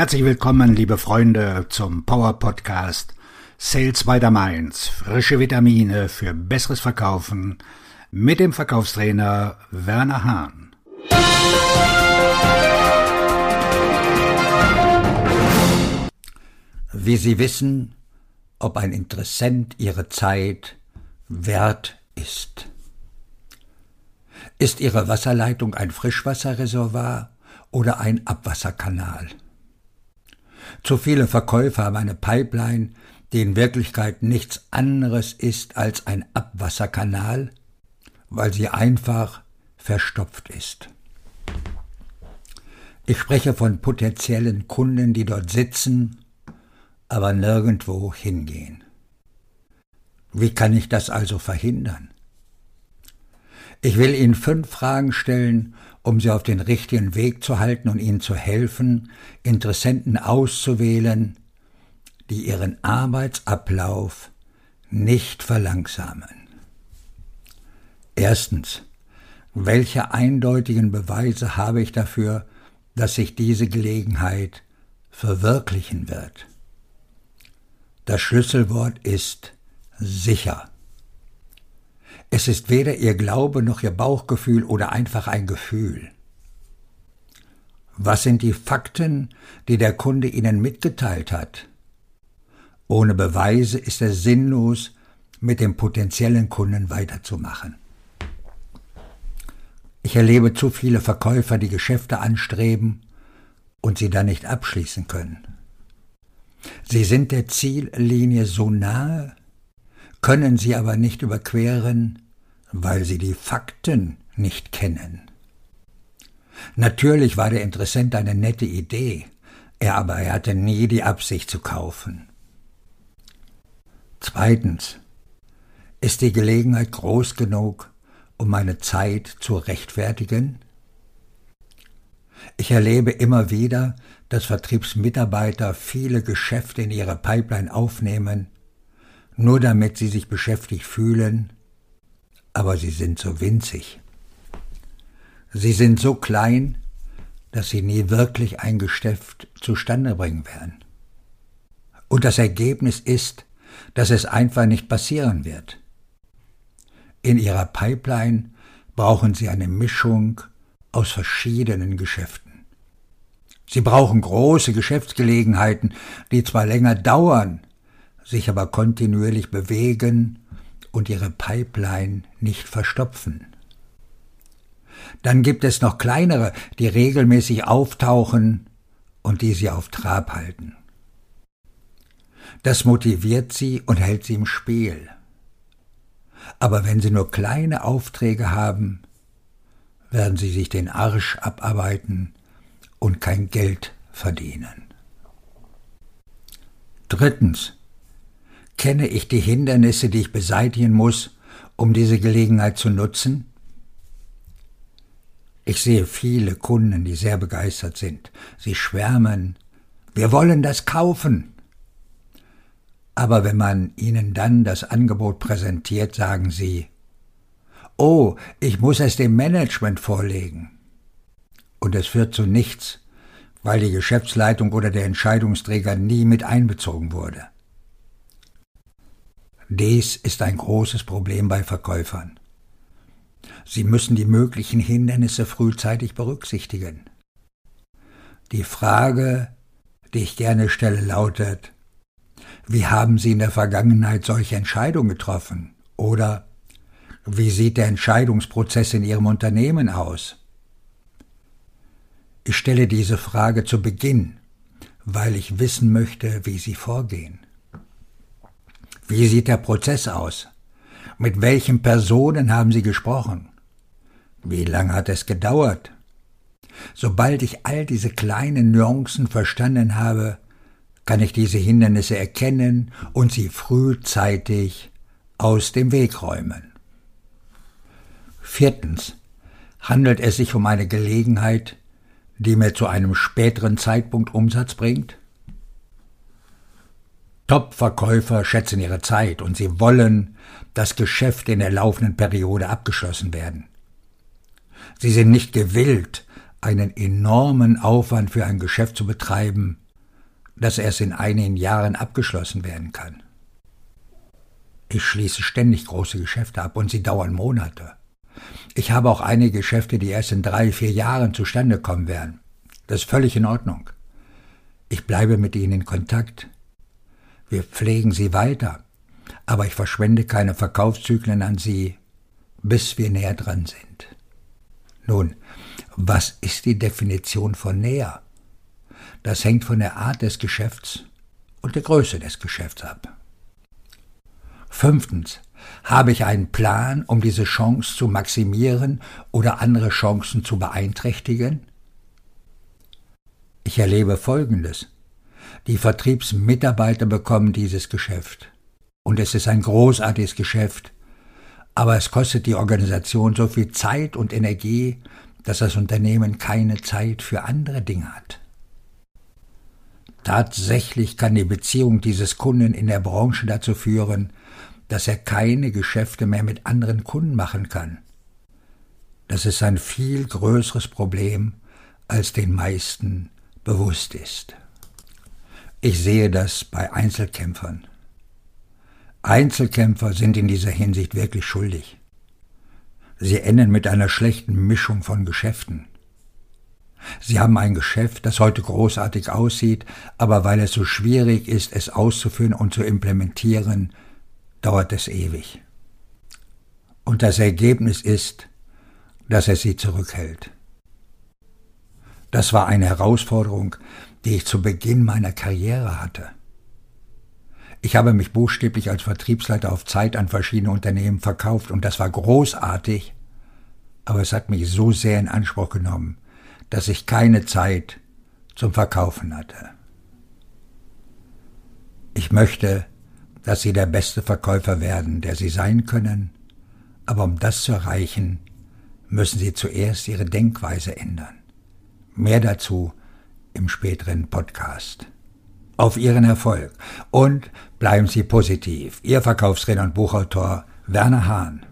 Herzlich willkommen, liebe Freunde, zum Power Podcast Sales by the Mainz. Frische Vitamine für besseres Verkaufen mit dem Verkaufstrainer Werner Hahn. Wie Sie wissen, ob ein Interessent Ihre Zeit wert ist. Ist Ihre Wasserleitung ein Frischwasserreservoir oder ein Abwasserkanal? Zu viele Verkäufer haben eine Pipeline, die in Wirklichkeit nichts anderes ist als ein Abwasserkanal, weil sie einfach verstopft ist. Ich spreche von potenziellen Kunden, die dort sitzen, aber nirgendwo hingehen. Wie kann ich das also verhindern? Ich will Ihnen fünf Fragen stellen, um Sie auf den richtigen Weg zu halten und Ihnen zu helfen, Interessenten auszuwählen, die ihren Arbeitsablauf nicht verlangsamen. Erstens. Welche eindeutigen Beweise habe ich dafür, dass sich diese Gelegenheit verwirklichen wird? Das Schlüsselwort ist sicher. Es ist weder ihr Glaube noch ihr Bauchgefühl oder einfach ein Gefühl. Was sind die Fakten, die der Kunde Ihnen mitgeteilt hat? Ohne Beweise ist es sinnlos, mit dem potenziellen Kunden weiterzumachen. Ich erlebe zu viele Verkäufer, die Geschäfte anstreben und sie dann nicht abschließen können. Sie sind der Ziellinie so nahe, können sie aber nicht überqueren, weil sie die Fakten nicht kennen. Natürlich war der Interessent eine nette Idee, er aber er hatte nie die Absicht zu kaufen. Zweitens. Ist die Gelegenheit groß genug, um meine Zeit zu rechtfertigen? Ich erlebe immer wieder, dass Vertriebsmitarbeiter viele Geschäfte in ihre Pipeline aufnehmen, nur damit sie sich beschäftigt fühlen, aber sie sind so winzig. Sie sind so klein, dass sie nie wirklich ein Geschäft zustande bringen werden. Und das Ergebnis ist, dass es einfach nicht passieren wird. In ihrer Pipeline brauchen sie eine Mischung aus verschiedenen Geschäften. Sie brauchen große Geschäftsgelegenheiten, die zwar länger dauern, sich aber kontinuierlich bewegen und ihre Pipeline nicht verstopfen. Dann gibt es noch kleinere, die regelmäßig auftauchen und die sie auf Trab halten. Das motiviert sie und hält sie im Spiel. Aber wenn sie nur kleine Aufträge haben, werden sie sich den Arsch abarbeiten und kein Geld verdienen. Drittens kenne ich die Hindernisse, die ich beseitigen muss, um diese Gelegenheit zu nutzen? Ich sehe viele Kunden, die sehr begeistert sind. Sie schwärmen, wir wollen das kaufen. Aber wenn man ihnen dann das Angebot präsentiert, sagen sie, oh, ich muss es dem Management vorlegen. Und es führt zu nichts, weil die Geschäftsleitung oder der Entscheidungsträger nie mit einbezogen wurde. Dies ist ein großes Problem bei Verkäufern. Sie müssen die möglichen Hindernisse frühzeitig berücksichtigen. Die Frage, die ich gerne stelle, lautet, wie haben Sie in der Vergangenheit solche Entscheidungen getroffen? Oder wie sieht der Entscheidungsprozess in Ihrem Unternehmen aus? Ich stelle diese Frage zu Beginn, weil ich wissen möchte, wie Sie vorgehen. Wie sieht der Prozess aus? Mit welchen Personen haben Sie gesprochen? Wie lange hat es gedauert? Sobald ich all diese kleinen Nuancen verstanden habe, kann ich diese Hindernisse erkennen und sie frühzeitig aus dem Weg räumen. Viertens handelt es sich um eine Gelegenheit, die mir zu einem späteren Zeitpunkt Umsatz bringt? Top-Verkäufer schätzen ihre Zeit und sie wollen, dass Geschäfte in der laufenden Periode abgeschlossen werden. Sie sind nicht gewillt, einen enormen Aufwand für ein Geschäft zu betreiben, dass erst in einigen Jahren abgeschlossen werden kann. Ich schließe ständig große Geschäfte ab und sie dauern Monate. Ich habe auch einige Geschäfte, die erst in drei, vier Jahren zustande kommen werden. Das ist völlig in Ordnung. Ich bleibe mit ihnen in Kontakt. Wir pflegen sie weiter, aber ich verschwende keine Verkaufszyklen an sie, bis wir näher dran sind. Nun, was ist die Definition von näher? Das hängt von der Art des Geschäfts und der Größe des Geschäfts ab. Fünftens. Habe ich einen Plan, um diese Chance zu maximieren oder andere Chancen zu beeinträchtigen? Ich erlebe Folgendes. Die Vertriebsmitarbeiter bekommen dieses Geschäft. Und es ist ein großartiges Geschäft. Aber es kostet die Organisation so viel Zeit und Energie, dass das Unternehmen keine Zeit für andere Dinge hat. Tatsächlich kann die Beziehung dieses Kunden in der Branche dazu führen, dass er keine Geschäfte mehr mit anderen Kunden machen kann. Das ist ein viel größeres Problem, als den meisten bewusst ist. Ich sehe das bei Einzelkämpfern. Einzelkämpfer sind in dieser Hinsicht wirklich schuldig. Sie enden mit einer schlechten Mischung von Geschäften. Sie haben ein Geschäft, das heute großartig aussieht, aber weil es so schwierig ist, es auszuführen und zu implementieren, dauert es ewig. Und das Ergebnis ist, dass er sie zurückhält. Das war eine Herausforderung, die ich zu Beginn meiner Karriere hatte. Ich habe mich buchstäblich als Vertriebsleiter auf Zeit an verschiedene Unternehmen verkauft und das war großartig, aber es hat mich so sehr in Anspruch genommen, dass ich keine Zeit zum Verkaufen hatte. Ich möchte, dass Sie der beste Verkäufer werden, der Sie sein können, aber um das zu erreichen, müssen Sie zuerst Ihre Denkweise ändern. Mehr dazu im späteren Podcast. Auf Ihren Erfolg und bleiben Sie positiv. Ihr Verkaufsredner und Buchautor Werner Hahn.